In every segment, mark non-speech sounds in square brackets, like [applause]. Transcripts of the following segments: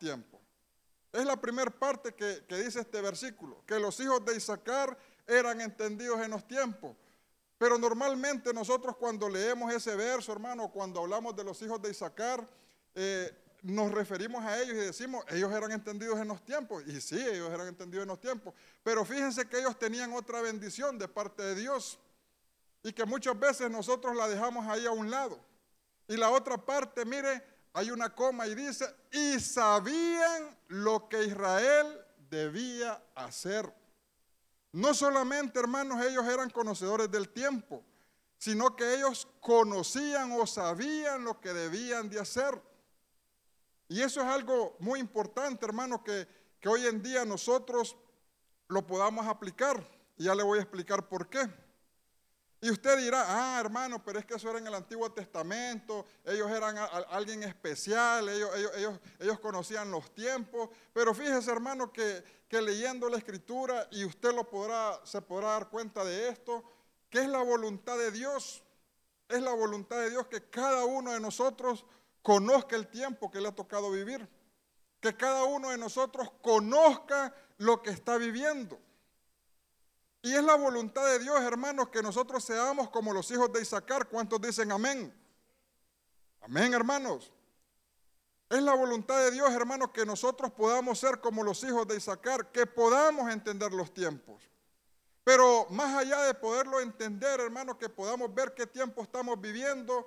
tiempo. Es la primera parte que, dice este versículo, que los hijos de Isaacar eran entendidos en los tiempos. Pero normalmente nosotros cuando leemos ese verso, hermano, cuando hablamos de los hijos de Isaacar, eh, nos referimos a ellos y decimos, ellos eran entendidos en los tiempos. Y sí, ellos eran entendidos en los tiempos. Pero fíjense que ellos tenían otra bendición de parte de Dios y que muchas veces nosotros la dejamos ahí a un lado. Y la otra parte, mire, hay una coma y dice, y sabían lo que Israel debía hacer. No solamente, hermanos, ellos eran conocedores del tiempo, sino que ellos conocían o sabían lo que debían de hacer. Y eso es algo muy importante, hermano, que, que hoy en día nosotros lo podamos aplicar. Y ya le voy a explicar por qué. Y usted dirá, ah, hermano, pero es que eso era en el Antiguo Testamento, ellos eran alguien especial, ellos, ellos, ellos, conocían los tiempos. Pero fíjese, hermano, que, que, leyendo la Escritura, y usted lo podrá, se podrá dar cuenta de esto, que es la voluntad de Dios. Es la voluntad de Dios que cada uno de nosotros conozca el tiempo que le ha tocado vivir. Que cada uno de nosotros conozca lo que está viviendo. Y es la voluntad de Dios, hermanos, que nosotros seamos como los hijos de Isaacar. ¿Cuántos dicen amén? Amén, hermanos. Es la voluntad de Dios, hermanos, que nosotros podamos ser como los hijos de Isaacar, que podamos entender los tiempos. Pero más allá de poderlo entender, hermanos, que podamos ver qué tiempo estamos viviendo,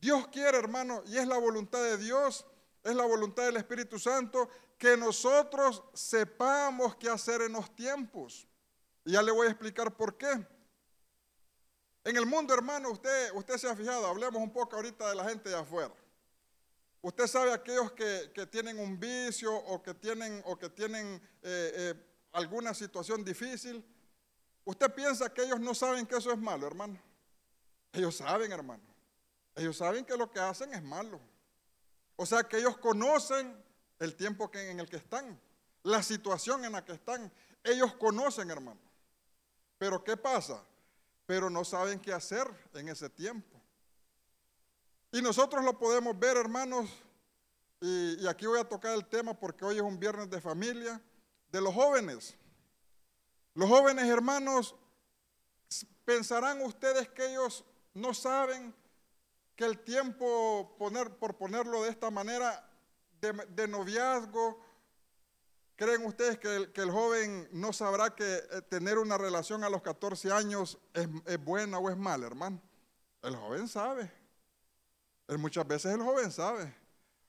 Dios quiere, hermano, y es la voluntad de Dios, es la voluntad del Espíritu Santo, que nosotros sepamos qué hacer en los tiempos. Y ya le voy a explicar por qué. En el mundo, hermano, usted, usted se ha fijado, hablemos un poco ahorita de la gente de afuera. Usted sabe aquellos que, tienen un vicio o que tienen, o que tienen eh, eh, alguna situación difícil. Usted piensa que ellos no saben que eso es malo, hermano. Ellos saben, hermano. Ellos saben que lo que hacen es malo. O sea que ellos conocen el tiempo que, en el que están, la situación en la que están. Ellos conocen, hermano. Pero ¿qué pasa? Pero no saben qué hacer en ese tiempo. Y nosotros lo podemos ver, hermanos, y, aquí voy a tocar el tema porque hoy es un viernes de familia, de los jóvenes. Los jóvenes, hermanos, pensarán ustedes que ellos no saben que el tiempo, poner, por ponerlo de esta manera, de, noviazgo, ¿creen ustedes que el, joven no sabrá que eh, tener una relación a los 14 años es, buena o es mala, hermano? El joven sabe. muchas veces el joven sabe.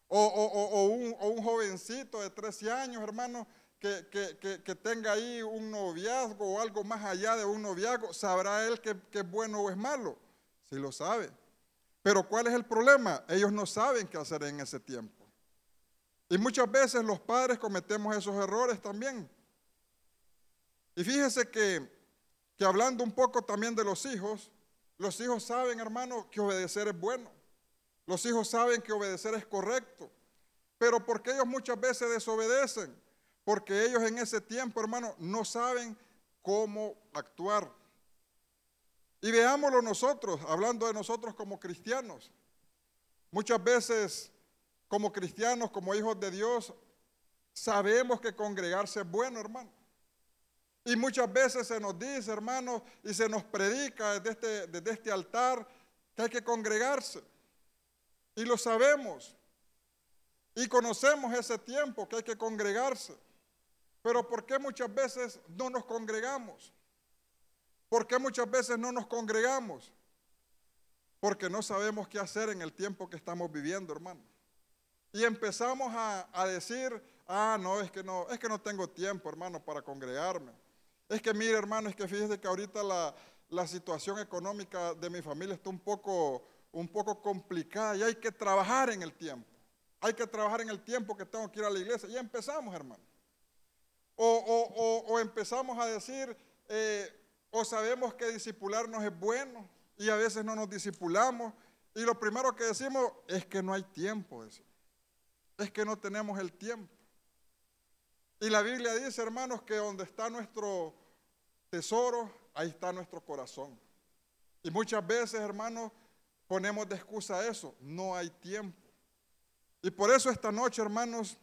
O, un, jovencito de 13 años, hermano, que, tenga ahí un noviazgo o algo más allá de un noviazgo, sabrá él que, que es bueno o es malo. Si lo sabe. Pero ¿cuál es el problema? Ellos no saben qué hacer en ese tiempo. Y muchas veces los padres cometemos esos errores también. Y fíjese que, que hablando un poco también de los hijos, los hijos saben, hermano, que obedecer es bueno. Los hijos saben que obedecer es correcto. Pero porque ellos muchas veces desobedecen? Porque ellos en ese tiempo, hermano, no saben cómo actuar. Y veámoslo nosotros, hablando de nosotros como cristianos. Muchas veces, como cristianos, como hijos de Dios, sabemos que congregarse es bueno, hermano. Y muchas veces se nos dice, hermano, y se nos predica desde este, desde este altar que hay que congregarse. Y lo sabemos. Y conocemos ese tiempo que hay que congregarse. Pero ¿por qué muchas veces no nos congregamos? ¿Por qué muchas veces no nos congregamos? Porque no sabemos qué hacer en el tiempo que estamos viviendo, hermano. Y empezamos a, decir, ah, no, es que no, es que no tengo tiempo, hermano, para congregarme. Es que mire, hermano, es que fíjese que ahorita la, situación económica de mi familia está un poco, un poco complicada y hay que trabajar en el tiempo. Hay que trabajar en el tiempo que tengo que ir a la iglesia. Y empezamos, hermano. O, empezamos a decir, eh, o sabemos que disipularnos es bueno y a veces no nos disipulamos. Y lo primero que decimos es que no hay tiempo. Es que no tenemos el tiempo. Y la Biblia dice, hermanos, que donde está nuestro tesoro, ahí está nuestro corazón. Y muchas veces, hermanos, ponemos de excusa eso. No hay tiempo. Y por eso esta noche, hermanos,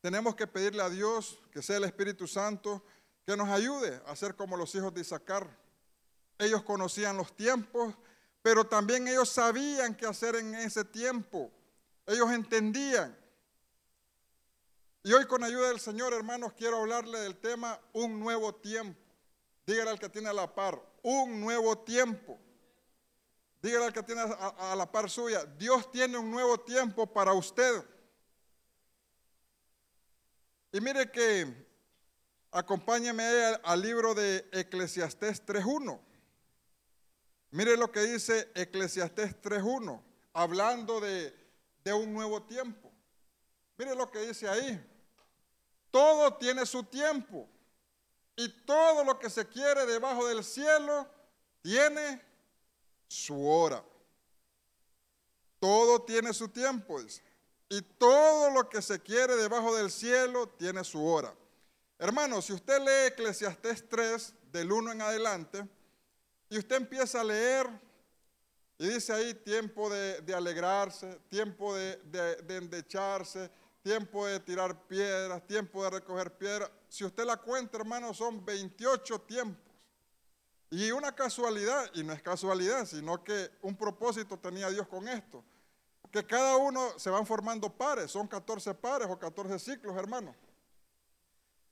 tenemos que pedirle a Dios, que sea el Espíritu Santo, que nos ayude a ser como los hijos de Isaacar. Ellos conocían los tiempos, pero también ellos sabían qué hacer en ese tiempo. Ellos entendían. Y hoy con ayuda del Señor, hermanos, quiero hablarle del tema un nuevo tiempo. Dígale al que tiene a la par, un nuevo tiempo. Dígale al que tiene a, a la par suya, Dios tiene un nuevo tiempo para usted. Y mire que acompáñeme al libro de Eclesiastés 3.1. Mire lo que dice Eclesiastés 3.1, hablando de, de un nuevo tiempo. Mire lo que dice ahí. Todo tiene su tiempo y todo lo que se quiere debajo del cielo tiene su hora. Todo tiene su tiempo, dice. Y todo lo que se quiere debajo del cielo tiene su hora. Hermano, si usted lee Eclesiastés 3, del 1 en adelante, y usted empieza a leer, y dice ahí tiempo de, alegrarse, tiempo de, de, endecharse, tiempo de tirar piedras, tiempo de recoger piedras. Si usted la cuenta, hermano, son 28 tiempos. Y una casualidad, y no es casualidad, sino que un propósito tenía Dios con esto que cada uno se van formando pares, son 14 pares o 14 ciclos, hermano.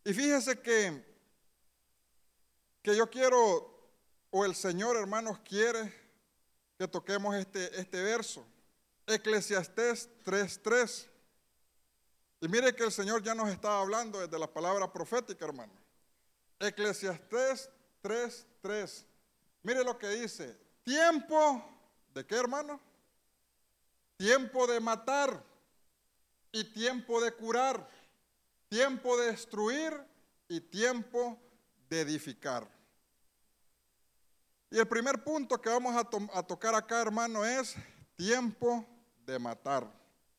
Y fíjese que, que yo quiero, o el Señor, hermanos, quiere que toquemos este, este verso. Eclesiastés 3.3. Y mire que el Señor ya nos está hablando desde la palabra profética, hermano. Eclesiastés 3.3. Mire lo que dice. Tiempo, ¿de qué, hermano? tiempo de matar y tiempo de curar, tiempo de destruir y tiempo de edificar. Y el primer punto que vamos a, tocar acá, hermano, es tiempo de matar.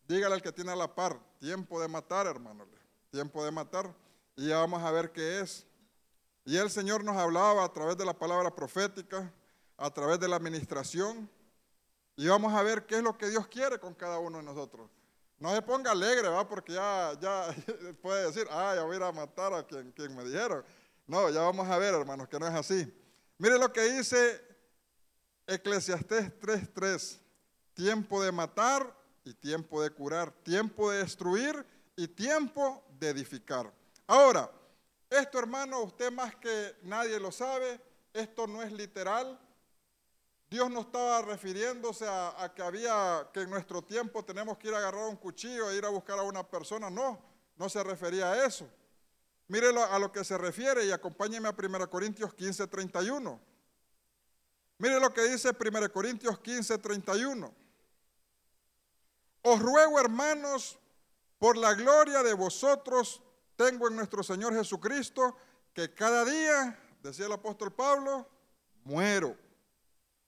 Dígale al que tiene a la par, tiempo de matar, hermano, tiempo de matar. Y ya vamos a ver qué es. Y el Señor nos hablaba a través de la palabra profética, a través de la administración, y vamos a ver qué es lo que Dios quiere con cada uno de nosotros. No se ponga alegre, ¿va? Porque ya, ya [laughs] puede decir, ah, ya voy a ir a matar a quien, quien me dijeron. No, ya vamos a ver, hermanos, que no es así. Mire lo que dice Eclesiastés 3.3. Tiempo de matar y tiempo de curar. Tiempo de destruir y tiempo de edificar. Ahora, esto, hermano, usted más que nadie lo sabe, esto no es literal, Dios no estaba refiriéndose a, que había, que en nuestro tiempo tenemos que ir a agarrar un cuchillo e ir a buscar a una persona. No, no se refería a eso. Mire a lo que se refiere y acompáñeme a 1 Corintios 15, 31. Mire lo que dice 1 Corintios 15, 31. Os ruego, hermanos, por la gloria de vosotros, tengo en nuestro Señor Jesucristo, que cada día, decía el apóstol Pablo, muero.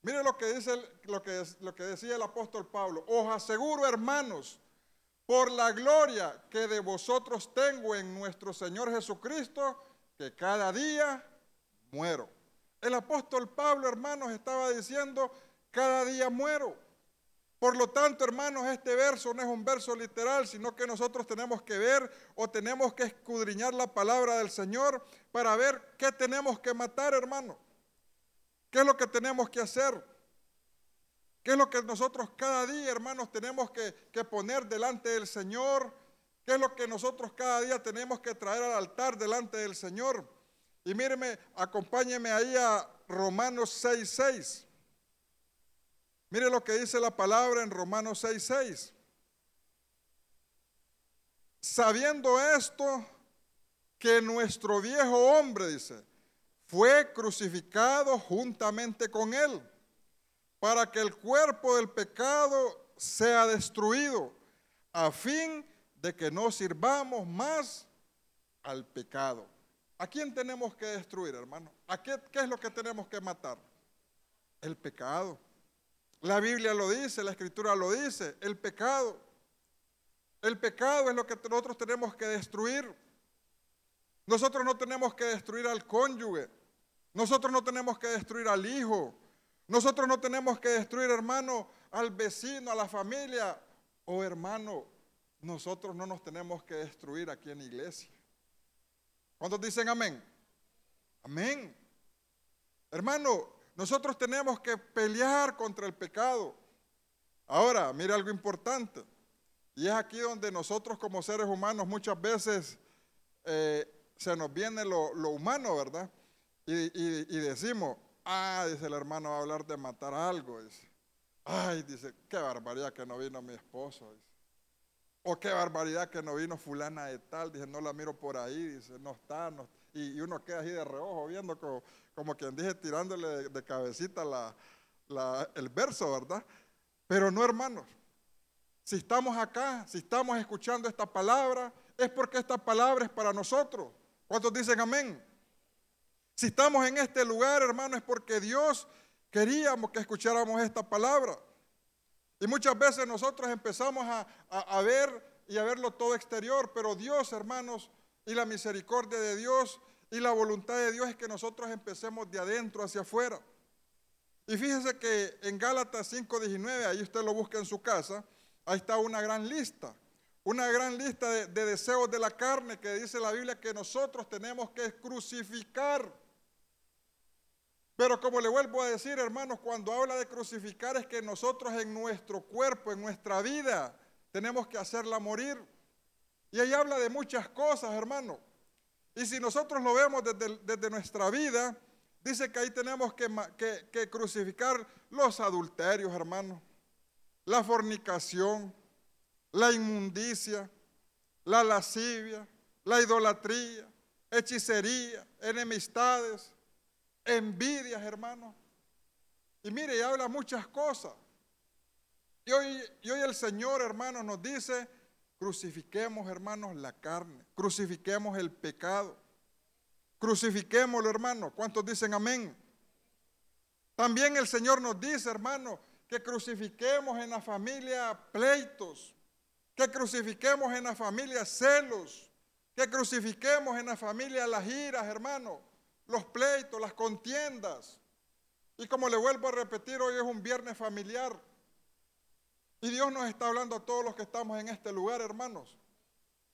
Mire lo que dice lo que, lo que decía el apóstol Pablo. Os aseguro, hermanos, por la gloria que de vosotros tengo en nuestro Señor Jesucristo, que cada día muero. El apóstol Pablo, hermanos, estaba diciendo, cada día muero. Por lo tanto, hermanos, este verso no es un verso literal, sino que nosotros tenemos que ver o tenemos que escudriñar la palabra del Señor para ver qué tenemos que matar, hermano. ¿Qué es lo que tenemos que hacer? ¿Qué es lo que nosotros cada día, hermanos, tenemos que, poner delante del Señor? ¿Qué es lo que nosotros cada día tenemos que traer al altar delante del Señor? Y míreme, acompáñeme ahí a Romanos 6.6. Mire lo que dice la palabra en Romanos 6.6. Sabiendo esto, que nuestro viejo hombre, dice, fue crucificado juntamente con él, para que el cuerpo del pecado sea destruido, a fin de que no sirvamos más al pecado. ¿A quién tenemos que destruir, hermano? ¿A qué, qué es lo que tenemos que matar? El pecado. La Biblia lo dice, la Escritura lo dice, el pecado. El pecado es lo que nosotros tenemos que destruir. Nosotros no tenemos que destruir al cónyuge. Nosotros no tenemos que destruir al hijo. Nosotros no tenemos que destruir, hermano, al vecino, a la familia. O oh, hermano, nosotros no nos tenemos que destruir aquí en la iglesia. ¿Cuántos dicen amén? Amén. Hermano, nosotros tenemos que pelear contra el pecado. Ahora, mire algo importante. Y es aquí donde nosotros como seres humanos muchas veces eh, se nos viene lo, humano, ¿verdad? Y, decimos, ah, dice el hermano, va a hablar de matar algo. Dice. Ay, dice, qué barbaridad que no vino mi esposo. Dice. O qué barbaridad que no vino fulana de tal. Dice, no la miro por ahí. Dice, no está. No Y, uno queda así de reojo viendo como, quien dije, tirándole de, cabecita el verso, ¿verdad? Pero no, hermanos. Si estamos acá, si estamos escuchando esta palabra, es porque esta palabra es para nosotros. ¿Cuántos dicen amén? Si estamos en este lugar, hermano, es porque Dios queríamos que escucháramos esta palabra. Y muchas veces nosotros empezamos a, ver y a verlo todo exterior, pero Dios, hermanos, y la misericordia de Dios y la voluntad de Dios es que nosotros empecemos de adentro hacia afuera. Y fíjese que en Gálatas 5:19, ahí usted lo busca en su casa, ahí está una gran lista, una gran lista de deseos de la carne que dice la Biblia que nosotros tenemos que crucificar. Pero como le vuelvo a decir, hermanos, cuando habla de crucificar es que nosotros en nuestro cuerpo, en nuestra vida, tenemos que hacerla morir. Y ahí habla de muchas cosas, hermano. Y si nosotros lo vemos desde, nuestra vida, dice que ahí tenemos que, que, crucificar los adulterios, hermano, la fornicación, la inmundicia, la lascivia, la idolatría, hechicería, enemistades, envidias, hermano. Y mire, y habla muchas cosas. Y hoy, y hoy el Señor, hermano, nos dice, crucifiquemos, hermanos, la carne, crucifiquemos el pecado, crucifiquémoslo, hermano. ¿Cuántos dicen amén? También el Señor nos dice, hermano, que crucifiquemos en la familia pleitos, que crucifiquemos en la familia celos, que crucifiquemos en la familia las iras, hermano los pleitos, las contiendas. Y como le vuelvo a repetir, hoy es un viernes familiar. Y Dios nos está hablando a todos los que estamos en este lugar, hermanos.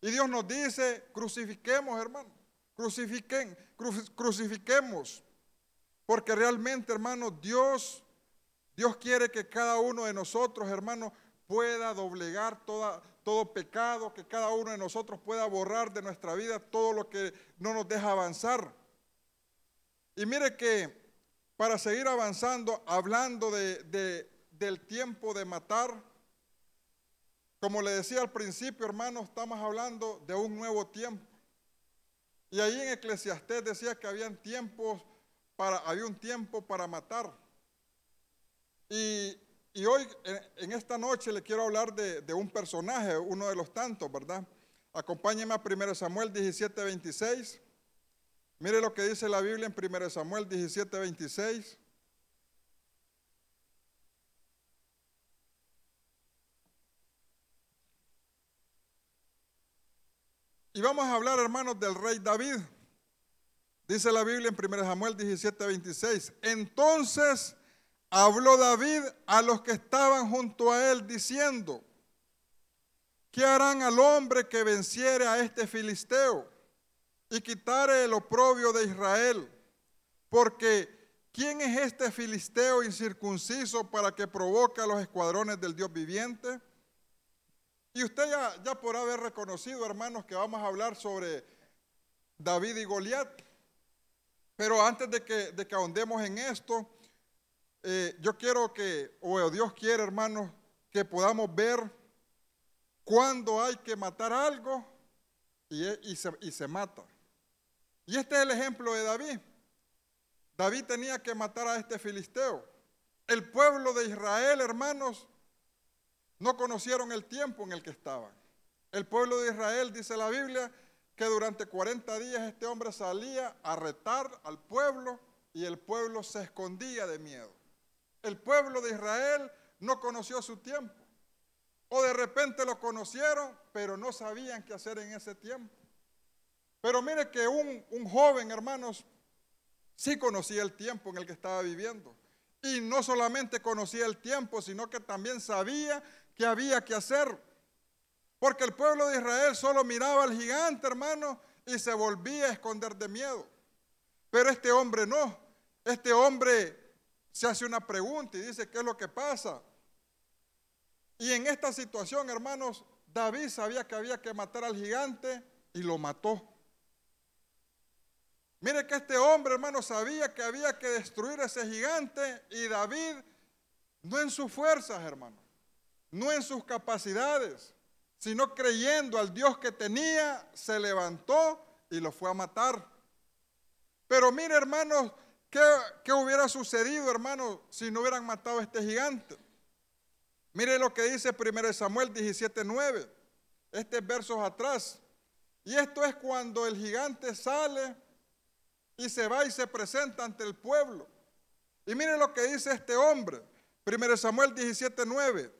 Y Dios nos dice, crucifiquemos, hermanos. Crucifiquen, crucifiquemos. Porque realmente, hermanos, Dios, Dios quiere que cada uno de nosotros, hermanos, pueda doblegar toda, todo pecado, que cada uno de nosotros pueda borrar de nuestra vida todo lo que no nos deja avanzar. Y mire que para seguir avanzando, hablando de, del tiempo de matar, como le decía al principio, hermano, estamos hablando de un nuevo tiempo. Y ahí en Eclesiastés decía que habían tiempos para, había un tiempo para matar. Y, hoy, en, esta noche, le quiero hablar de, de, un personaje, uno de los tantos, ¿verdad? Acompáñeme a 1 Samuel 17, 26. Mire lo que dice la Biblia en 1 Samuel 17, 26. Y vamos a hablar, hermanos, del rey David. Dice la Biblia en 1 Samuel 17, 26. Entonces habló David a los que estaban junto a él diciendo, ¿qué harán al hombre que venciere a este filisteo? Y quitare el oprobio de Israel. Porque ¿quién es este filisteo incircunciso para que provoque a los escuadrones del Dios viviente? Y usted ya, ya por haber reconocido, hermanos, que vamos a hablar sobre David y Goliat. Pero antes de que, de que ahondemos en esto, eh, yo quiero que, o Dios quiere, hermanos, que podamos ver cuándo hay que matar algo y, y, se, y se mata. Y este es el ejemplo de David. David tenía que matar a este filisteo. El pueblo de Israel, hermanos, no conocieron el tiempo en el que estaban. El pueblo de Israel, dice la Biblia, que durante 40 días este hombre salía a retar al pueblo y el pueblo se escondía de miedo. El pueblo de Israel no conoció su tiempo. O de repente lo conocieron, pero no sabían qué hacer en ese tiempo. Pero mire que un, joven, hermanos, sí conocía el tiempo en el que estaba viviendo. Y no solamente conocía el tiempo, sino que también sabía que había que hacer. Porque el pueblo de Israel solo miraba al gigante, hermano, y se volvía a esconder de miedo. Pero este hombre no. Este hombre se hace una pregunta y dice, ¿qué es lo que pasa? Y en esta situación, hermanos, David sabía que había que matar al gigante y lo mató. Mire que este hombre, hermano, sabía que había que destruir ese gigante y David, no en sus fuerzas, hermano, no en sus capacidades, sino creyendo al Dios que tenía, se levantó y lo fue a matar. Pero mire, hermanos, ¿qué, hubiera sucedido, hermanos, si no hubieran matado a este gigante? Mire lo que dice 1 Samuel 17:9, este versos atrás. Y esto es cuando el gigante sale y se va y se presenta ante el pueblo. Y mire lo que dice este hombre, 1 Samuel 17, 9.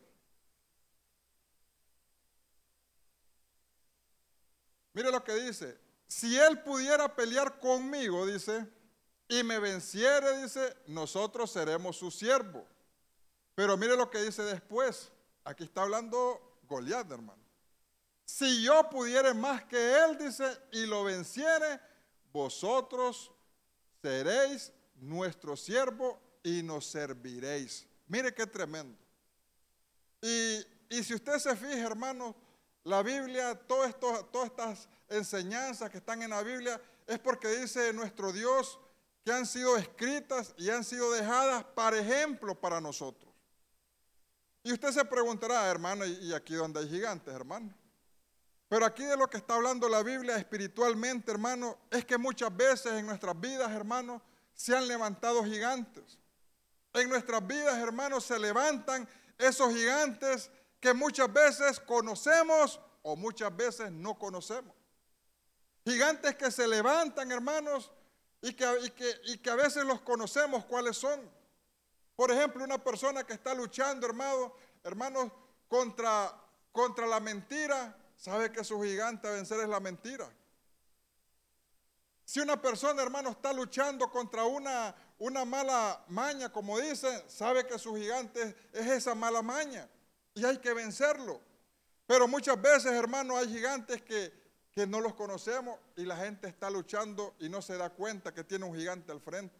Mire lo que dice, si él pudiera pelear conmigo, dice, y me venciere, dice, nosotros seremos su siervo. Pero mire lo que dice después, aquí está hablando Goliat, hermano. Si yo pudiera más que él, dice, y lo venciere, vosotros seréis nuestro siervo y nos serviréis. Mire qué tremendo. Y, si usted se fija, hermano, la Biblia, todas estas enseñanzas que están en la Biblia, es porque dice nuestro Dios que han sido escritas y han sido dejadas para ejemplo para nosotros. Y usted se preguntará, hermano, ¿y aquí donde hay gigantes, hermano? Pero aquí de lo que está hablando la Biblia espiritualmente, hermano, es que muchas veces en nuestras vidas, hermano, se han levantado gigantes. En nuestras vidas, hermanos, se levantan esos gigantes que muchas veces conocemos o muchas veces no conocemos. Gigantes que se levantan, hermanos, y que, y que, a veces los conocemos cuáles son. Por ejemplo, una persona que está luchando, hermano, hermanos, contra, contra la mentira, sabe que su gigante a vencer es la mentira. Si una persona, hermano, está luchando contra una, una mala maña, como dicen, sabe que su gigante es esa mala maña y hay que vencerlo. Pero muchas veces, hermano, hay gigantes que, que no los conocemos y la gente está luchando y no se da cuenta que tiene un gigante al frente.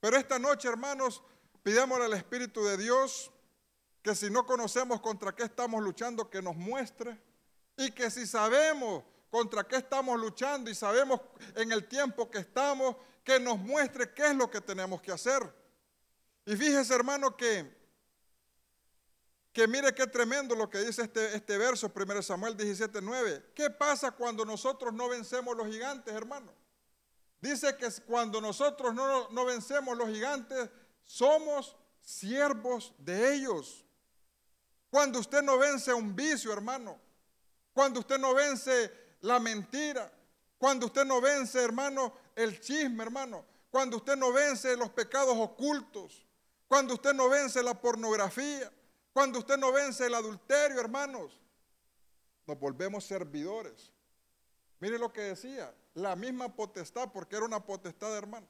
Pero esta noche, hermanos, pidémosle al Espíritu de Dios que si no conocemos contra qué estamos luchando, que nos muestre y que si sabemos contra qué estamos luchando y sabemos en el tiempo que estamos, que nos muestre qué es lo que tenemos que hacer. Y fíjese hermano que, que mire qué tremendo lo que dice este, este verso, 1 Samuel 17, 9. ¿Qué pasa cuando nosotros no vencemos los gigantes, hermano? Dice que cuando nosotros no, no vencemos los gigantes, somos siervos de ellos. Cuando usted no vence un vicio, hermano, cuando usted no vence la mentira, cuando usted no vence, hermano, el chisme, hermano, cuando usted no vence los pecados ocultos, cuando usted no vence la pornografía, cuando usted no vence el adulterio, hermanos, nos volvemos servidores. Mire lo que decía, la misma potestad, porque era una potestad, hermano.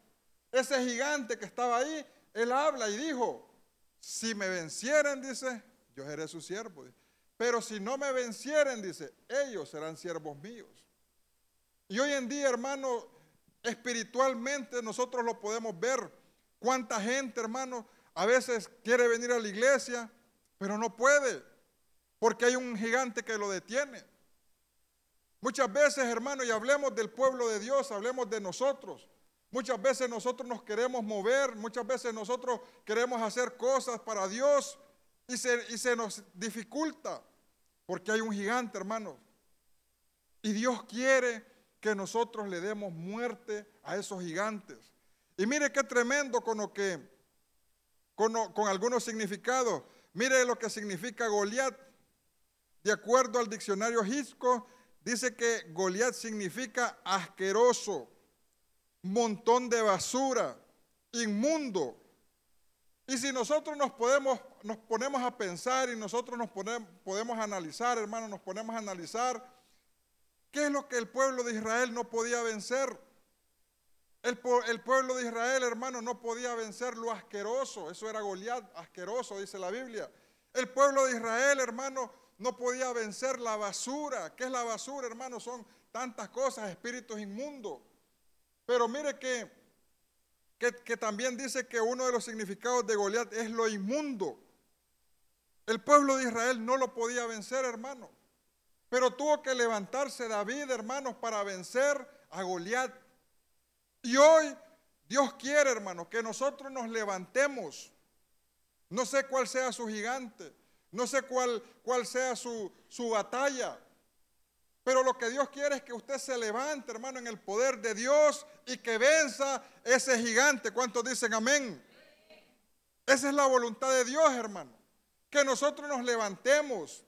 Ese gigante que estaba ahí, él habla y dijo, si me vencieren, dice, yo seré su siervo. Pero si no me vencieren, dice, ellos serán siervos míos. Y hoy en día, hermano, espiritualmente nosotros lo podemos ver. Cuánta gente, hermano, a veces quiere venir a la iglesia, pero no puede, porque hay un gigante que lo detiene. Muchas veces, hermano, y hablemos del pueblo de Dios, hablemos de nosotros. Muchas veces nosotros nos queremos mover, muchas veces nosotros queremos hacer cosas para Dios, y se, nos dificulta porque hay un gigante, hermano. Y Dios quiere que nosotros le demos muerte a esos gigantes. Y mire qué tremendo con lo que, con, con algunos significados. Mire lo que significa Goliat. De acuerdo al diccionario Gisco, dice que Goliat significa asqueroso, montón de basura, inmundo, y si nosotros nos, podemos, nos ponemos a pensar y nosotros nos podemos analizar, hermano, nos ponemos a analizar, ¿qué es lo que el pueblo de Israel no podía vencer? El, el pueblo de Israel, hermano, no podía vencer lo asqueroso. Eso era Goliat, asqueroso, dice la Biblia. El pueblo de Israel, hermano, no podía vencer la basura. ¿Qué es la basura, hermano? Son tantas cosas, espíritus inmundos. Pero mire que, que, también dice que uno de los significados de Goliat es lo inmundo. El pueblo de Israel no lo podía vencer, hermano. Pero tuvo que levantarse David, hermanos, para vencer a Goliat. Y hoy Dios quiere, hermano, que nosotros nos levantemos. No sé cuál sea su gigante, no sé cuál, cuál sea su, su batalla. Pero lo que Dios quiere es que usted se levante, hermano, en el poder de Dios y que venza ese gigante. ¿Cuántos dicen amén? Esa es la voluntad de Dios, hermano. Que nosotros nos levantemos,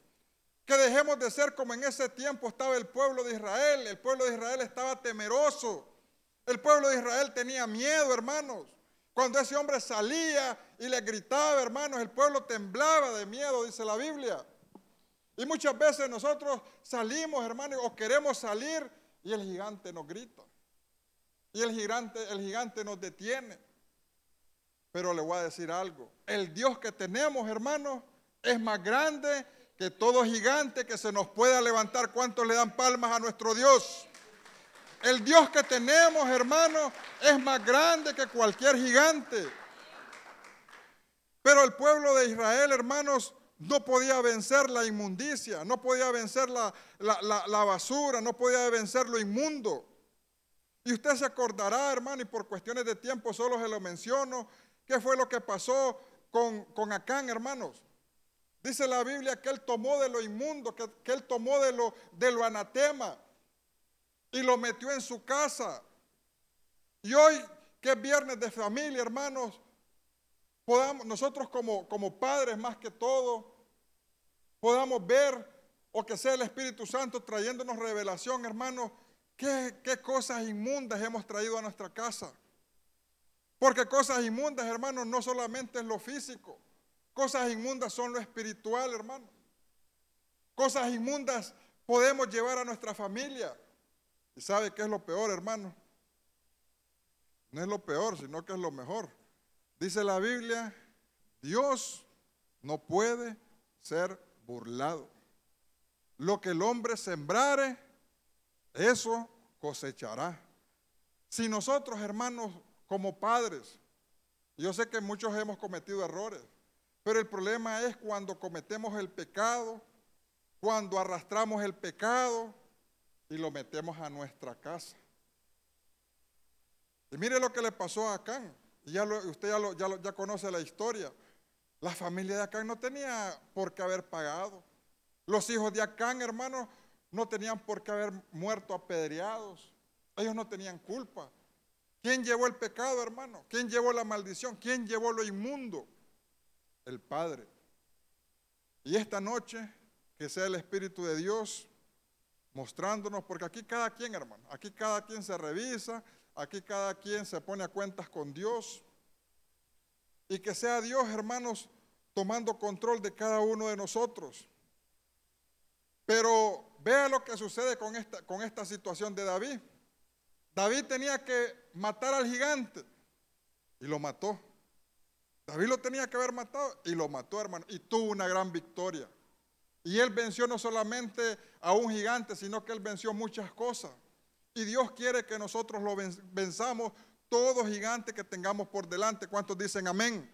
que dejemos de ser como en ese tiempo estaba el pueblo de Israel. El pueblo de Israel estaba temeroso. El pueblo de Israel tenía miedo, hermanos. Cuando ese hombre salía y le gritaba, hermanos, el pueblo temblaba de miedo, dice la Biblia. Y muchas veces nosotros salimos, hermanos, o queremos salir y el gigante nos grita. Y el gigante, el gigante nos detiene. Pero le voy a decir algo. El Dios que tenemos, hermanos, es más grande que todo gigante que se nos pueda levantar. ¿Cuántos le dan palmas a nuestro Dios? El Dios que tenemos, hermanos, es más grande que cualquier gigante. Pero el pueblo de Israel, hermanos, no podía vencer la inmundicia, no podía vencer la, la, basura, no podía vencer lo inmundo. Y usted se acordará, hermano, y por cuestiones de tiempo solo se lo menciono, qué fue lo que pasó con, con Acán, hermanos. Dice la Biblia que él tomó de lo inmundo, que, que él tomó de lo, de lo anatema y lo metió en su casa. Y hoy, que es viernes de familia, hermanos, podamos, nosotros como, como padres más que todo, podamos ver o que sea el Espíritu Santo trayéndonos revelación, hermanos, qué, qué cosas inmundas hemos traído a nuestra casa. Porque cosas inmundas, hermanos, no solamente es lo físico, cosas inmundas son lo espiritual, hermano. Cosas inmundas podemos llevar a nuestra familia. ¿Y sabe qué es lo peor, hermano? No es lo peor, sino que es lo mejor. Dice la Biblia, Dios no puede ser burlado. Lo que el hombre sembrare, eso cosechará. Si nosotros, hermanos, como padres, yo sé que muchos hemos cometido errores, pero el problema es cuando cometemos el pecado, cuando arrastramos el pecado, y lo metemos a nuestra casa. Y mire lo que le pasó a Acán. Ya usted ya, ya conoce la historia. La familia de Acán no tenía por qué haber pagado. Los hijos de Acán, hermanos, no tenían por qué haber muerto apedreados. Ellos no tenían culpa. ¿Quién llevó el pecado, hermano? ¿Quién llevó la maldición? ¿Quién llevó lo inmundo? El Padre. Y esta noche, que sea el Espíritu de Dios mostrándonos, porque aquí cada quien, hermano, aquí cada quien se revisa, aquí cada quien se pone a cuentas con Dios. Y que sea Dios, hermanos, tomando control de cada uno de nosotros. Pero vea lo que sucede con esta, con esta situación de David. David tenía que matar al gigante y lo mató. David lo tenía que haber matado y lo mató, hermano, y tuvo una gran victoria. Y él venció no solamente a un gigante, sino que él venció muchas cosas. Y Dios quiere que nosotros lo venzamos todo gigante que tengamos por delante. ¿Cuántos dicen amén?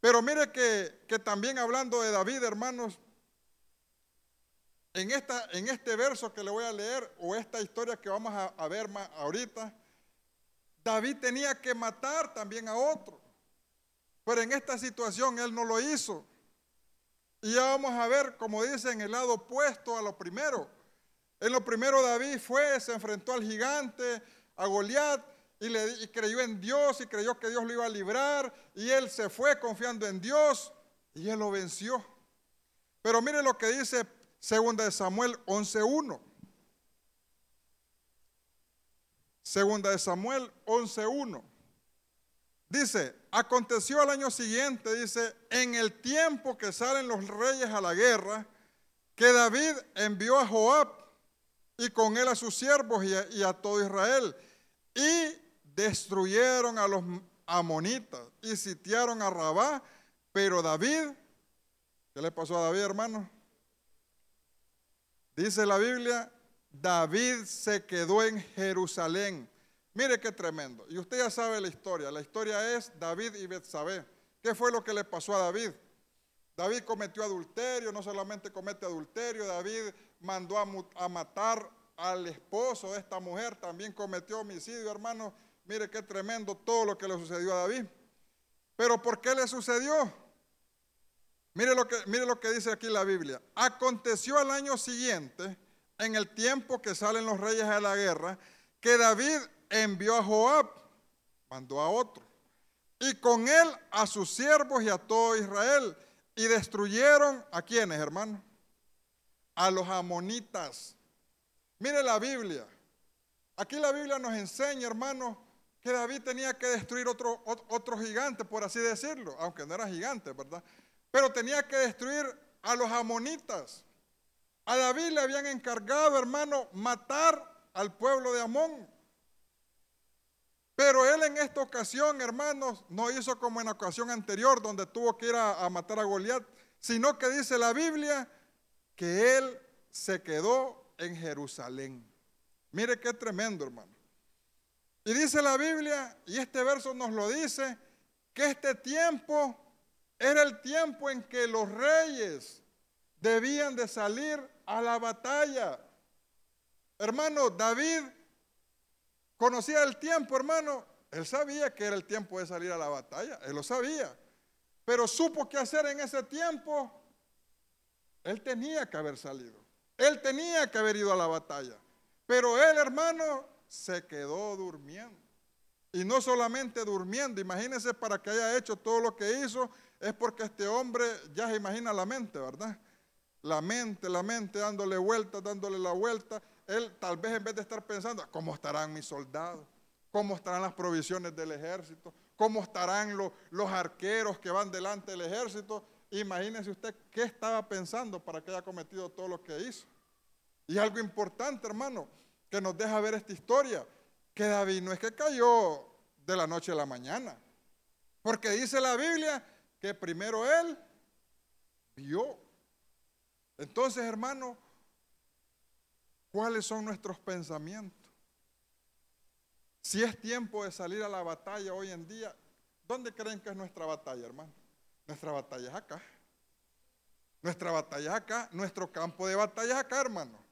Pero mire que, también hablando de David, hermanos, en, esta, en este verso que le voy a leer, o esta historia que vamos a, ver más ahorita, David tenía que matar también a otro. Pero en esta situación él no lo hizo. Y ya vamos a ver, como dice, en el lado opuesto a lo primero. En lo primero David fue, se enfrentó al gigante, a Goliat, y, creyó en Dios y creyó que Dios lo iba a librar. Y él se fue confiando en Dios y él lo venció. Pero mire lo que dice 2 de Samuel 11.1. Segunda de Samuel 11.1. Dice, aconteció al año siguiente, dice, en el tiempo que salen los reyes a la guerra, que David envió a Joab y con él a sus siervos y a, todo Israel, y destruyeron a los amonitas y sitiaron a Rabá, pero David, ¿qué le pasó a David, hermano? Dice la Biblia, David se quedó en Jerusalén. Mire qué tremendo. Y usted ya sabe la historia. La historia es David y Betsabé. ¿Qué fue lo que le pasó a David? David cometió adulterio, no solamente comete adulterio, David mandó a, matar al esposo de esta mujer, también cometió homicidio, hermano. Mire qué tremendo todo lo que le sucedió a David. Pero ¿por qué le sucedió? Mire lo que, mire lo que dice aquí la Biblia. Aconteció al año siguiente, en el tiempo que salen los reyes a la guerra, que David envió a Joab, mandó a otro, y con él a sus siervos y a todo Israel, y destruyeron a quienes, hermano? A los amonitas. Mire la Biblia. Aquí la Biblia nos enseña, hermano, que David tenía que destruir otro, otro gigante, por así decirlo, aunque no era gigante, ¿verdad? Pero tenía que destruir a los amonitas. A David le habían encargado, hermano, matar al pueblo de Amón. Pero él en esta ocasión, hermanos, no hizo como en la ocasión anterior, donde tuvo que ir a, matar a Goliat, sino que dice la Biblia que él se quedó en Jerusalén. Mire qué tremendo, hermano. Y dice la Biblia, y este verso nos lo dice, que este tiempo era el tiempo en que los reyes debían de salir a la batalla. Hermano, David conocía el tiempo, hermano. Él sabía que era el tiempo de salir a la batalla, él lo sabía. Pero supo qué hacer en ese tiempo. Él tenía que haber salido. Él tenía que haber ido a la batalla. Pero él, hermano, se quedó durmiendo. Y no solamente durmiendo, imagínense para que haya hecho todo lo que hizo, es porque este hombre ya se imagina la mente, ¿verdad? La mente, la mente dándole vuelta, dándole la vuelta. Él tal vez en vez de estar pensando, ¿cómo estarán mis soldados? ¿Cómo estarán las provisiones del ejército? ¿Cómo estarán los arqueros que van delante del ejército? Imagínese usted qué estaba pensando para que haya cometido todo lo que hizo. Y algo importante, hermano, que nos deja ver esta historia, que David no es que cayó de la noche a la mañana, porque dice la Biblia que primero él vio. Entonces, hermano, ¿cuáles son nuestros pensamientos? Si es tiempo de salir a la batalla hoy en día, ¿dónde creen que es nuestra batalla, hermano? Nuestra batalla es acá. Nuestra batalla es acá, nuestro campo de batalla es acá, hermano.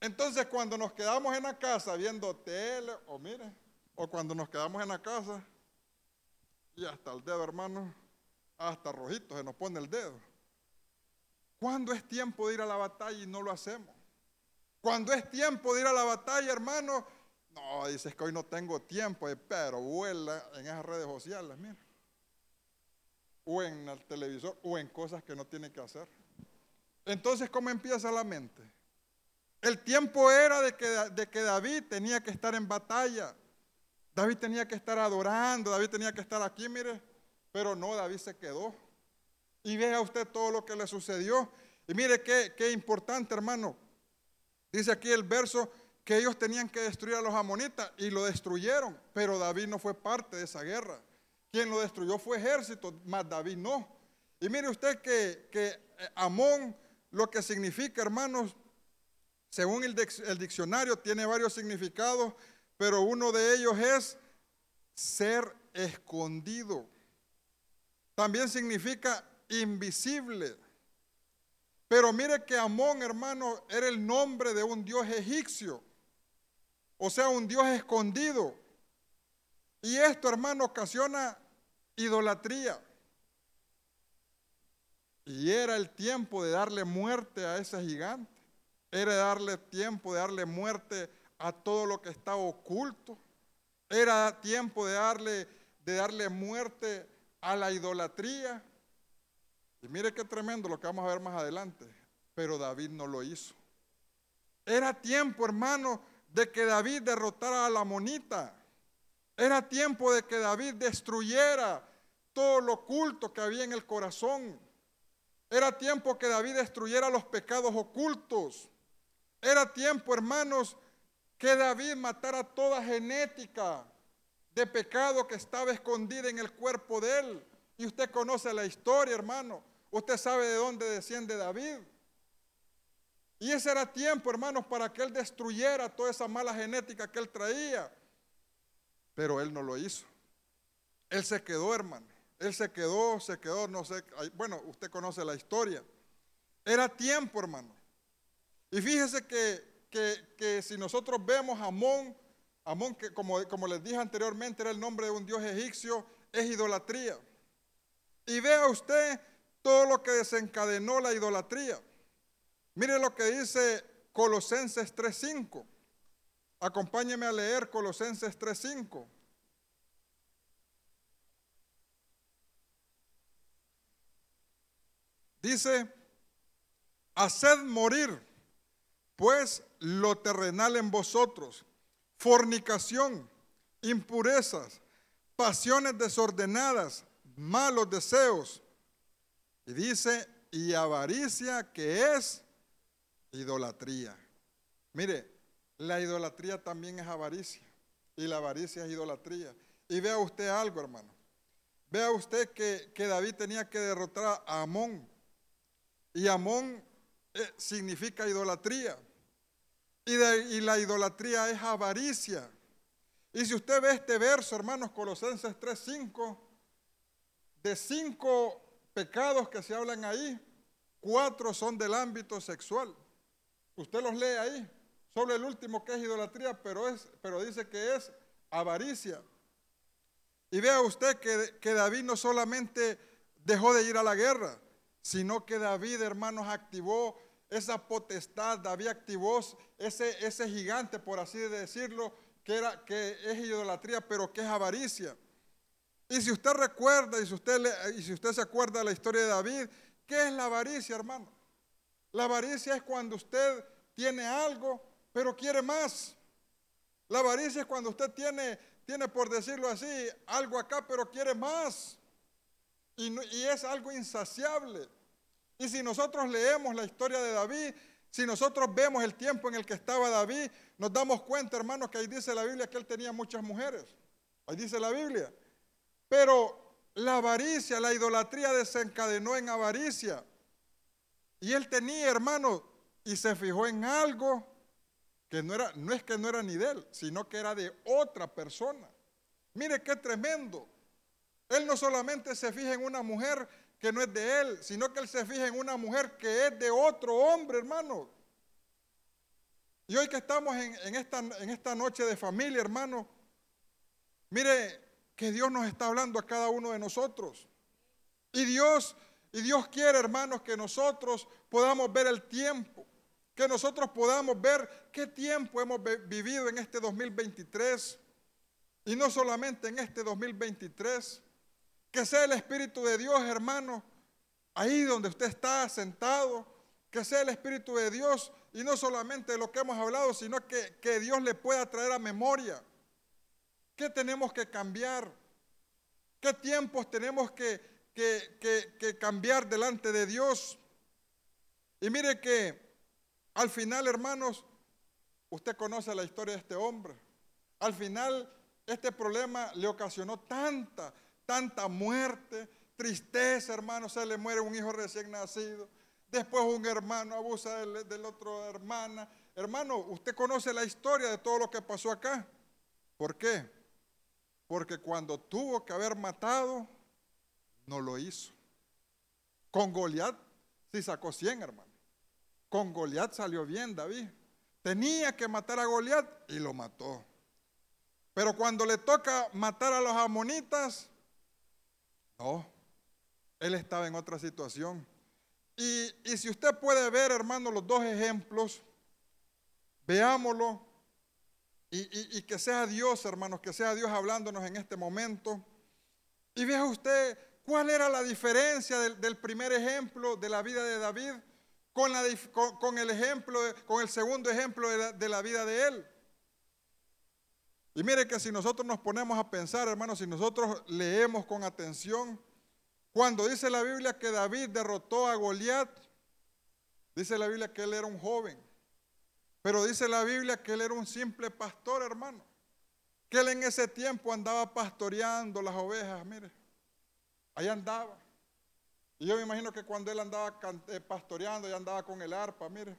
Entonces, cuando nos quedamos en la casa viendo tele, o mire, o cuando nos quedamos en la casa, y hasta el dedo, hermano, hasta rojito se nos pone el dedo. Cuando es tiempo de ir a la batalla y no lo hacemos? Cuando es tiempo de ir a la batalla, hermano, no, dices que hoy no tengo tiempo, eh, pero vuela en esas redes sociales, mira. O en el televisor, o en cosas que no tiene que hacer. Entonces, ¿cómo empieza la mente? El tiempo era de que, de que David tenía que estar en batalla. David tenía que estar adorando, David tenía que estar aquí, mire, pero no, David se quedó. Y vea usted todo lo que le sucedió. Y mire qué, qué importante, hermano. Dice aquí el verso que ellos tenían que destruir a los amonitas y lo destruyeron, pero David no fue parte de esa guerra. Quien lo destruyó fue ejército, más David no. Y mire usted que, eh, Amón, lo que significa, hermanos, según el, el diccionario, tiene varios significados, pero uno de ellos es ser escondido. También significa invisible. Pero mire que Amón, hermano, era el nombre de un dios egipcio. O sea, un dios escondido. Y esto, hermano, ocasiona idolatría. Y era el tiempo de darle muerte a ese gigante. Era darle tiempo de darle muerte a todo lo que estaba oculto. Era tiempo de darle, de darle muerte a la idolatría. Y mire qué tremendo lo que vamos a ver más adelante. Pero David no lo hizo. Era tiempo, hermano, de que David derrotara a la monita. Era tiempo de que David destruyera todo lo oculto que había en el corazón. Era tiempo que David destruyera los pecados ocultos. Era tiempo, hermanos, que David matara toda genética de pecado que estaba escondida en el cuerpo de él. Y usted conoce la historia, hermano. Usted sabe de dónde desciende David. Y ese era tiempo, hermanos, para que él destruyera toda esa mala genética que él traía. Pero él no lo hizo. Él se quedó, hermano. Él se quedó, se quedó, no sé. Bueno, usted conoce la historia. Era tiempo, hermano. Y fíjese que, que, si nosotros vemos a Amón, Amón que como, como les dije anteriormente era el nombre de un dios egipcio, es idolatría. Y vea usted todo lo que desencadenó la idolatría. Mire lo que dice Colosenses 3.5. Acompáñeme a leer Colosenses 3.5. Dice, haced morir pues lo terrenal en vosotros, fornicación, impurezas, pasiones desordenadas, malos deseos. Y dice, y avaricia que es idolatría. Mire, la idolatría también es avaricia. Y la avaricia es idolatría. Y vea usted algo, hermano. Vea usted que, David tenía que derrotar a Amón. Y Amón eh, significa idolatría. Y, y la idolatría es avaricia. Y si usted ve este verso, hermanos, Colosenses 3:5, de cinco pecados que se hablan ahí, cuatro son del ámbito sexual. Usted los lee ahí. Solo el último que es idolatría, pero, es, pero dice que es avaricia. Y vea usted que David no solamente dejó de ir a la guerra, sino que David, hermanos, activó esa potestad, David activó ese, ese gigante, por así decirlo, que, era, que es idolatría, pero que es avaricia. Y si usted recuerda y si usted, y si usted se acuerda de la historia de David, ¿qué es la avaricia, hermano? La avaricia es cuando usted tiene algo, pero quiere más. La avaricia es cuando usted tiene, tiene por decirlo así, algo acá, pero quiere más. Y, es algo insaciable. Y si nosotros leemos la historia de David, si nosotros vemos el tiempo en el que estaba David, nos damos cuenta, hermanos, que ahí dice la Biblia que él tenía muchas mujeres. Ahí dice la Biblia. Pero la avaricia, la idolatría desencadenó en avaricia. Y él tenía, hermanos, y se fijó en algo que no era, no es que no era ni de él, sino que era de otra persona. Mire qué tremendo. Él no solamente se fija en una mujer, que no es de él, sino que él se fija en una mujer que es de otro hombre, hermano. Y hoy que estamos en, esta, esta noche de familia, hermano, mire que Dios nos está hablando a cada uno de nosotros. Y Dios, y Dios quiere, hermanos, que nosotros podamos ver el tiempo, que nosotros podamos ver qué tiempo hemos vivido en este 2023. Y no solamente en este 2023, que sea el Espíritu de Dios, hermano, ahí donde usted está sentado, que sea el Espíritu de Dios y no solamente lo que hemos hablado, sino que, que Dios le pueda traer a memoria. ¿Qué tenemos que cambiar? ¿Qué tiempos tenemos que, que, que cambiar delante de Dios? Y mire que al final, hermanos, usted conoce la historia de este hombre. Al final, este problema le ocasionó tanta, tanta muerte, tristeza, hermano, se le muere un hijo recién nacido. Después un hermano abusa del, otro hermana. Hermano, usted conoce la historia de todo lo que pasó acá. ¿Por qué? Porque cuando tuvo que haber matado, no lo hizo. Con Goliat sí sacó 100, hermano. Con Goliat salió bien David. Tenía que matar a Goliat y lo mató. Pero cuando le toca matar a los amonitas, no, él estaba en otra situación. Y, si usted puede ver, hermano, los dos ejemplos, veámoslo y, que sea Dios, hermanos, que sea Dios hablándonos en este momento. Y vea usted cuál era la diferencia del, primer ejemplo de la vida de David con, la, con, el ejemplo, con el segundo ejemplo de la vida de él. Y mire que si nosotros nos ponemos a pensar, hermanos, si nosotros leemos con atención, cuando dice la Biblia que David derrotó a Goliat, dice la Biblia que él era un joven. Pero dice la Biblia que él era un simple pastor, hermano. Que él en ese tiempo andaba pastoreando las ovejas, mire. Ahí andaba. Y yo me imagino que cuando él andaba eh, pastoreando, ya andaba con el arpa, mire.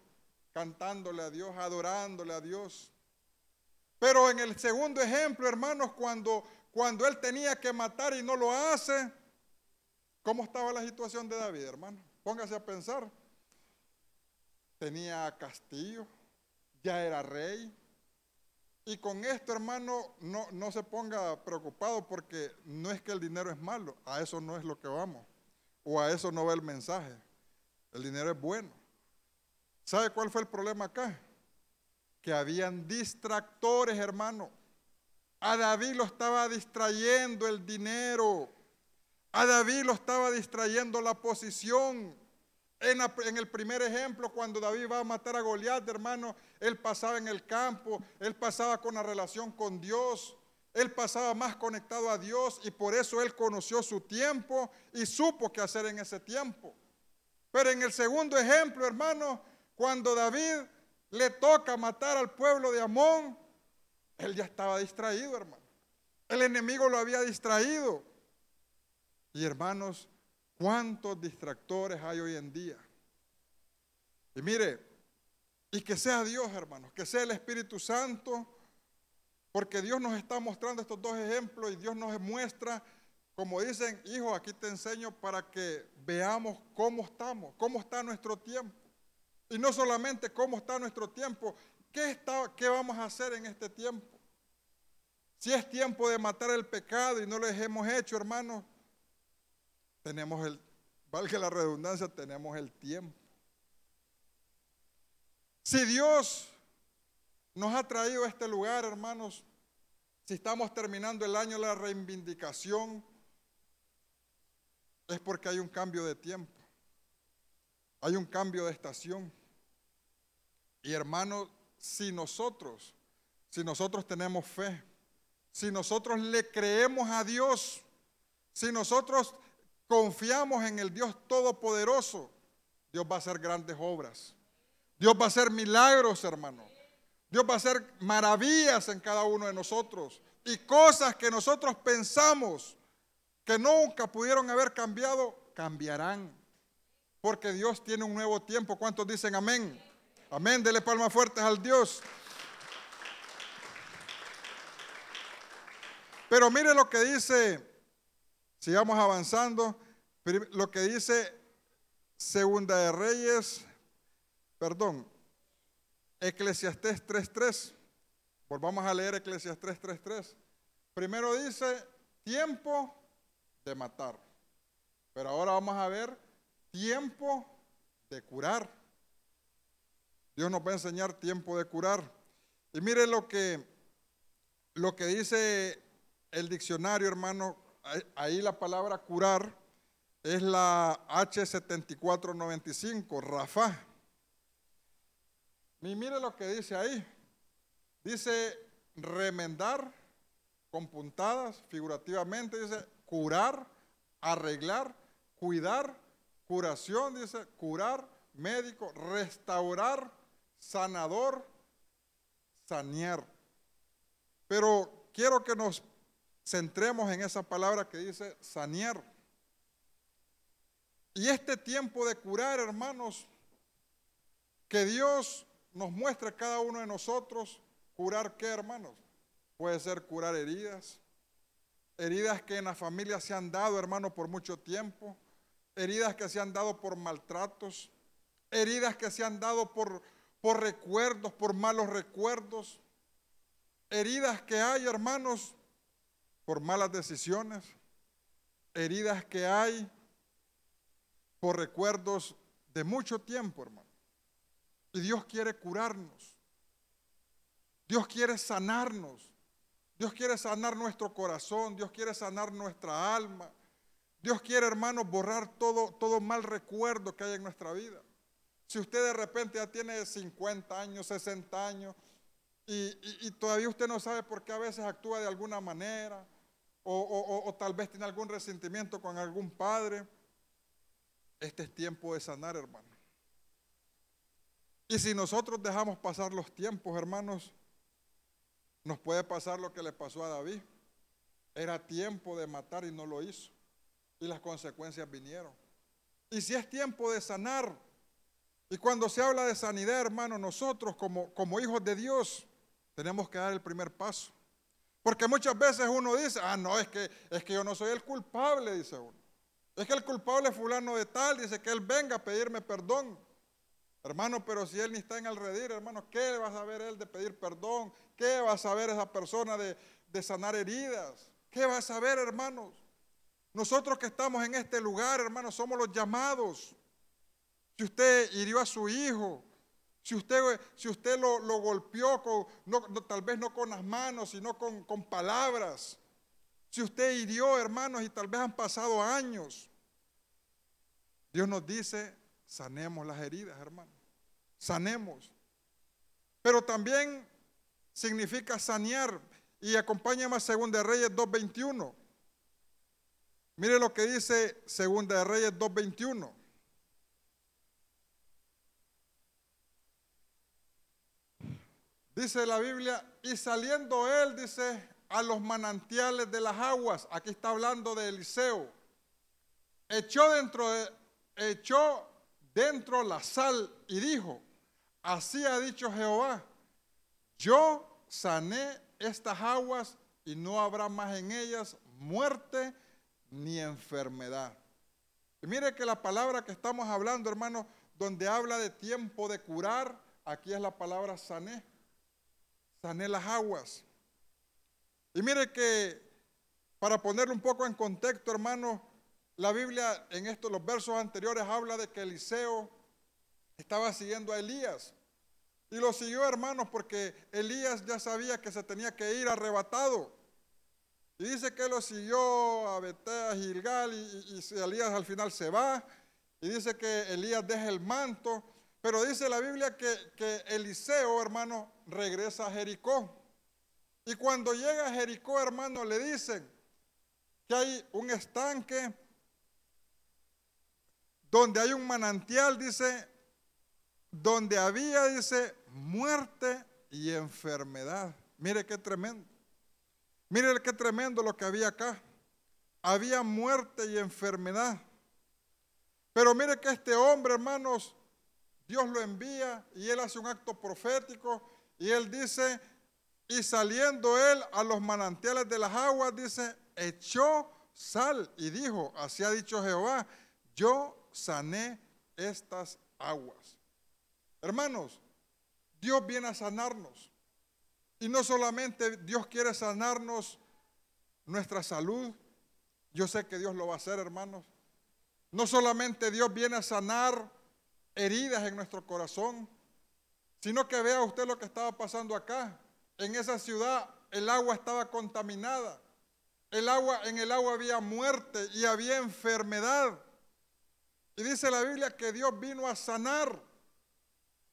cantándole a Dios, adorándole a Dios. Pero en el segundo ejemplo, hermanos, cuando, cuando él tenía que matar y no lo hace, ¿cómo estaba la situación de David, hermano? Póngase a pensar. Tenía castillo, ya era rey. Y con esto, hermano, no, no se ponga preocupado porque no es que el dinero es malo, a eso no es lo que vamos, o a eso no va el mensaje. El dinero es bueno. ¿Sabe cuál fue el problema acá? Que habían distractores, hermano. A David lo estaba distrayendo el dinero. A David lo estaba distrayendo la posición. En, el primer ejemplo, cuando David va a matar a Goliat, hermano, él pasaba en el campo, él pasaba con la relación con Dios, él pasaba más conectado a Dios y por eso él conoció su tiempo y supo qué hacer en ese tiempo. Pero en el segundo ejemplo, hermano, cuando David le toca matar al pueblo de Amón, él ya estaba distraído, hermano. El enemigo lo había distraído. Y hermanos, ¿Cuántos distractores hay hoy en día? Y mire, y que sea Dios, hermanos, que sea el Espíritu Santo, porque Dios nos está mostrando estos dos ejemplos y Dios nos muestra, como dicen, hijo, aquí te enseño para que veamos cómo estamos, cómo está nuestro tiempo. Y no solamente cómo está nuestro tiempo, ¿qué, está, qué vamos a hacer en este tiempo? Si es tiempo de matar el pecado y no lo hemos hecho, hermanos, tenemos el, valga la redundancia, tenemos el tiempo. Si Dios nos ha traído a este lugar, hermanos, si estamos terminando el año la reivindicación, es porque hay un cambio de tiempo, hay un cambio de estación. Y hermanos, si nosotros, si nosotros tenemos fe, si nosotros le creemos a Dios, si nosotros confiamos en el Dios Todopoderoso, Dios va a hacer grandes obras. Dios va a hacer milagros, hermano. Dios va a hacer maravillas en cada uno de nosotros. Y cosas que nosotros pensamos que nunca pudieron haber cambiado, cambiarán. Porque Dios tiene un nuevo tiempo. ¿Cuántos dicen amén? Amén. Dele palmas fuertes al Dios. Pero mire lo que dice Sigamos avanzando. Lo que dice Segunda de Reyes, perdón, Eclesiastés 3.3. Volvamos a leer Eclesiastés 3.3. Primero dice tiempo de matar. Pero ahora vamos a ver tiempo de curar. Dios nos va a enseñar tiempo de curar. Y mire lo que, lo que dice el diccionario, hermano, ahí la palabra curar es la H7495, Rafa. Y mire lo que dice ahí. Dice remendar con puntadas, figurativamente, dice curar, arreglar, cuidar, curación, dice curar, médico, restaurar, sanador, sanear. Pero quiero que nos centremos en esa palabra que dice sanear. Y este tiempo de curar, hermanos, que Dios nos muestre a cada uno de nosotros, curar qué, hermanos? Puede ser curar heridas, heridas que en la familia se han dado, hermanos, por mucho tiempo, heridas que se han dado por maltratos, heridas que se han dado por, por recuerdos, por malos recuerdos, heridas que hay, hermanos, por malas decisiones, heridas que hay por recuerdos de mucho tiempo, hermano. Y Dios quiere curarnos. Dios quiere sanarnos. Dios quiere sanar nuestro corazón. Dios quiere sanar nuestra alma. Dios quiere, hermano, borrar todo, todo mal recuerdo que hay en nuestra vida. Si usted de repente ya tiene 50 años, 60 años, y, todavía usted no sabe por qué a veces actúa de alguna manera, o, tal vez tiene algún resentimiento con algún padre, este es tiempo de sanar, hermano. Y si nosotros dejamos pasar los tiempos, hermanos, nos puede pasar lo que le pasó a David. Era tiempo de matar y no lo hizo. Y las consecuencias vinieron. Y si es tiempo de sanar, Y cuando se habla de sanidad, hermano, nosotros como, hijos de Dios tenemos que dar el primer paso. Porque muchas veces uno dice, ah, no, es que, es que yo no soy el culpable, dice uno. Es que el culpable es fulano de tal, dice que él venga a pedirme perdón. Hermano, pero si él ni está en el redir, hermano, ¿qué va a saber él de pedir perdón? ¿Qué va a saber esa persona de, de sanar heridas? ¿Qué va a saber, hermanos? Nosotros que estamos en este lugar, hermanos, somos los llamados. Si usted hirió a su hijo, si usted, si usted lo, golpeó, con, tal vez no con las manos, sino con, con palabras. Si usted hirió, hermanos, y tal vez han pasado años. Dios nos dice, sanemos las heridas, hermanos. Sanemos. Pero también significa sanear. Y acompáñame a Segunda de Reyes 2.21. Mire lo que dice Segunda de Reyes 2.21. Dice la Biblia, y saliendo él, dice, a los manantiales de las aguas, aquí está hablando de Eliseo, echó dentro, de, echó dentro la sal y dijo, así ha dicho Jehová, yo sané estas aguas y no habrá más en ellas muerte ni enfermedad. Y mire que la palabra que estamos hablando, hermano, donde habla de tiempo de curar, aquí es la palabra sané sané las aguas. Y mire que, para ponerlo un poco en contexto, hermano, la Biblia en estos, los versos anteriores habla de que Eliseo estaba siguiendo a Elías. Y lo siguió, hermanos, porque Elías ya sabía que se tenía que ir arrebatado. Y dice que lo siguió a Betea, Gilgal, y, y, Elías al final se va. Y dice que Elías deja el manto. Pero dice la Biblia que, Eliseo, hermano, regresa a Jericó. Y cuando llega a Jericó, hermano, le dicen que hay un estanque donde hay un manantial, dice, donde había, dice, muerte y enfermedad. Mire qué tremendo. Mire qué tremendo lo que había acá. Había muerte y enfermedad. Pero mire que este hombre, hermanos, Dios lo envía y él hace un acto profético y él dice, y saliendo él a los manantiales de las aguas, dice, echó sal y dijo, así ha dicho Jehová, yo sané estas aguas. Hermanos, Dios viene a sanarnos. Y no solamente Dios quiere sanarnos nuestra salud, yo sé que Dios lo va a hacer, hermanos. No solamente Dios viene a sanar heridas en nuestro corazón, sino que vea usted lo que estaba pasando acá. En esa ciudad el agua estaba contaminada. El agua, en el agua había muerte y había enfermedad. Y dice la Biblia que Dios vino a sanar.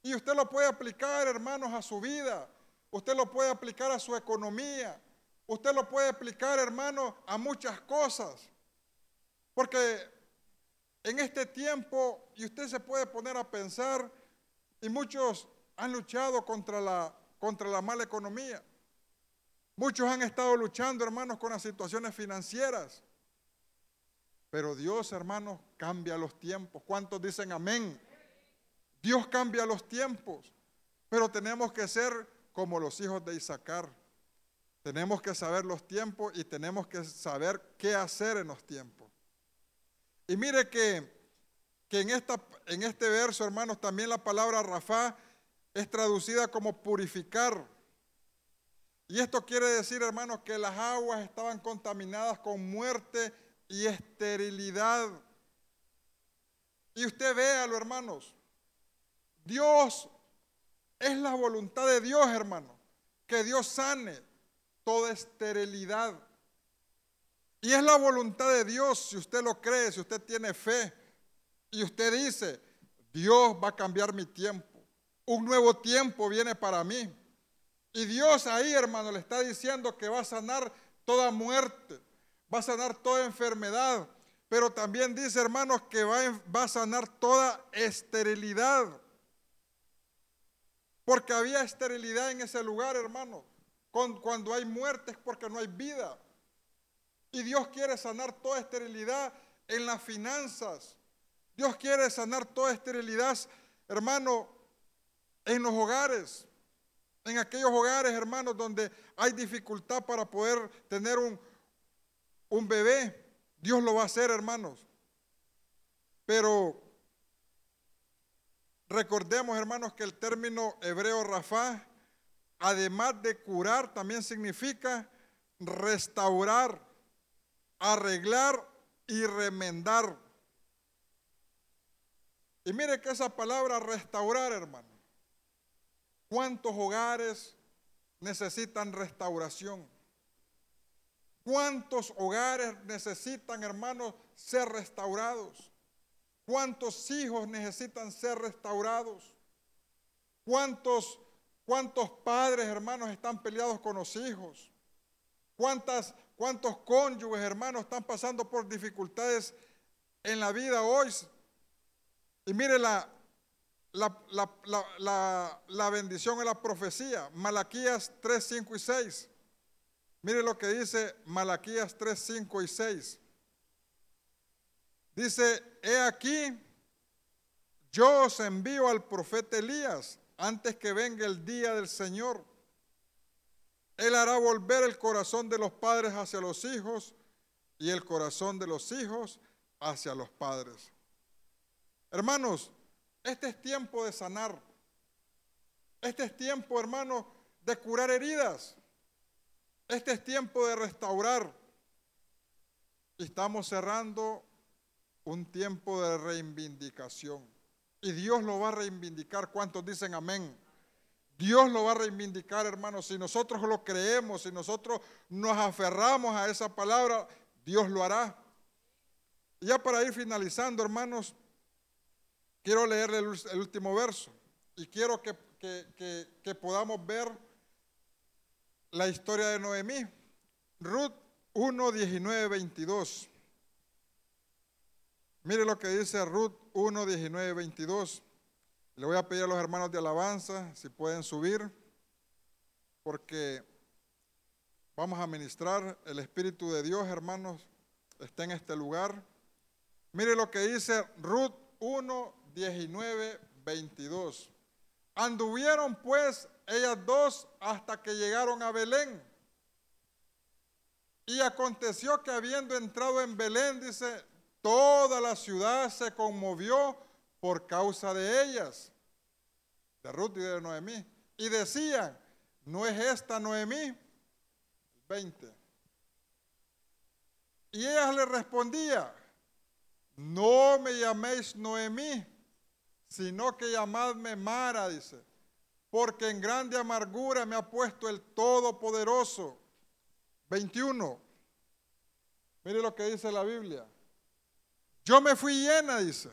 Y usted lo puede aplicar, hermanos, a su vida. Usted lo puede aplicar a su economía. Usted lo puede aplicar, hermanos, a muchas cosas. Porque en este tiempo, y usted se puede poner a pensar, y muchos han luchado contra la, contra la mala economía. Muchos han estado luchando, hermanos, con las situaciones financieras. Pero Dios, hermanos, cambia los tiempos. ¿Cuántos dicen amén? Dios cambia los tiempos. Pero tenemos que ser como los hijos de Isaacar. Tenemos que saber los tiempos y tenemos que saber qué hacer en los tiempos. Y mire que, en, esta, en este verso, hermanos, también la palabra Rafa es traducida como purificar. Y esto quiere decir, hermanos, que las aguas estaban contaminadas con muerte y esterilidad. Y usted véalo, hermanos. Dios es la voluntad de Dios, hermano, que Dios sane toda esterilidad. Y es la voluntad de Dios, si usted lo cree, si usted tiene fe, y usted dice, Dios va a cambiar mi tiempo, un nuevo tiempo viene para mí. Y Dios ahí, hermano, le está diciendo que va a sanar toda muerte, va a sanar toda enfermedad, pero también dice, hermanos, que va, va a sanar toda esterilidad. Porque había esterilidad en ese lugar, hermano. Cuando hay muerte es porque no hay vida. Y Dios quiere sanar toda esterilidad en las finanzas. Dios quiere sanar toda esterilidad hermano, en los hogares, en aquellos hogares, hermanos, donde hay dificultad para poder tener un, un bebé. Dios lo va a hacer, hermanos. Pero recordemos, hermanos, que el término hebreo Rafa, además de curar, también significa restaurar, arreglar y remendar. Y mire que esa palabra restaurar, hermano, ¿cuántos hogares necesitan restauración? ¿Cuántos hogares necesitan, hermanos, ser restaurados? ¿Cuántos hijos necesitan ser restaurados? ¿Cuántos, cuántos padres, hermanos, están peleados con los hijos? ¿Cuántas, ¿Cuántos cónyuges, hermanos, están pasando por dificultades en la vida hoy? Y mire la, la, la bendición en la profecía, Malaquías 3, 5 y 6. Mire lo que dice Malaquías 3, 5 y 6. Dice, he aquí, yo os envío al profeta Elías antes que venga el día del Señor. Él hará volver el corazón de los padres hacia los hijos y el corazón de los hijos hacia los padres. Hermanos, este es tiempo de sanar. Este es tiempo, hermanos, de curar heridas. Este es tiempo de restaurar. Estamos cerrando un tiempo de reivindicación. Y Dios lo va a reivindicar. ¿Cuántos dicen amén? Dios lo va a reivindicar, hermanos. Si nosotros lo creemos, si nosotros nos aferramos a esa palabra, Dios lo hará. Y ya para ir finalizando, hermanos, quiero leerle el, último verso. Y quiero que, que podamos ver la historia de Noemí. Ruth 1, 19, 22. Mire lo que dice Ruth 1, 19, 22. Le voy a pedir a los hermanos de alabanza si pueden subir, porque vamos a ministrar el Espíritu de Dios, hermanos, está en este lugar. Mire lo que dice Ruth 1, 19, 22. Anduvieron pues ellas dos hasta que llegaron a Belén. Y aconteció que habiendo entrado en Belén, dice, toda la ciudad se conmovió por causa de ellas, de Ruth y de Noemí. Y decían, ¿no es esta Noemí? 20. Y ellas le respondía, no me llaméis Noemí, sino que llamadme Mara, dice porque en grande amargura me ha puesto el Todopoderoso. 21. Mire lo que dice la Biblia. Yo me fui llena, dice,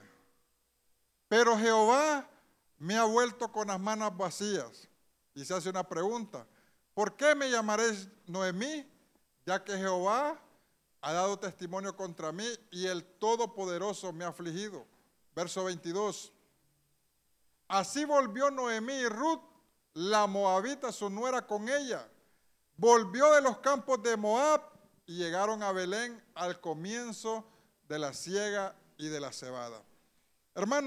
pero Jehová me ha vuelto con las manos vacías. Y se hace una pregunta, ¿por qué me llamaréis Noemí? Ya que Jehová ha dado testimonio contra mí y el Todopoderoso me ha afligido. Verso 22. Así volvió Noemí y Ruth, la moabita, su nuera con ella. Volvió de los campos de Moab y llegaron a Belén al comienzo de la siega y de la cebada. Hermano,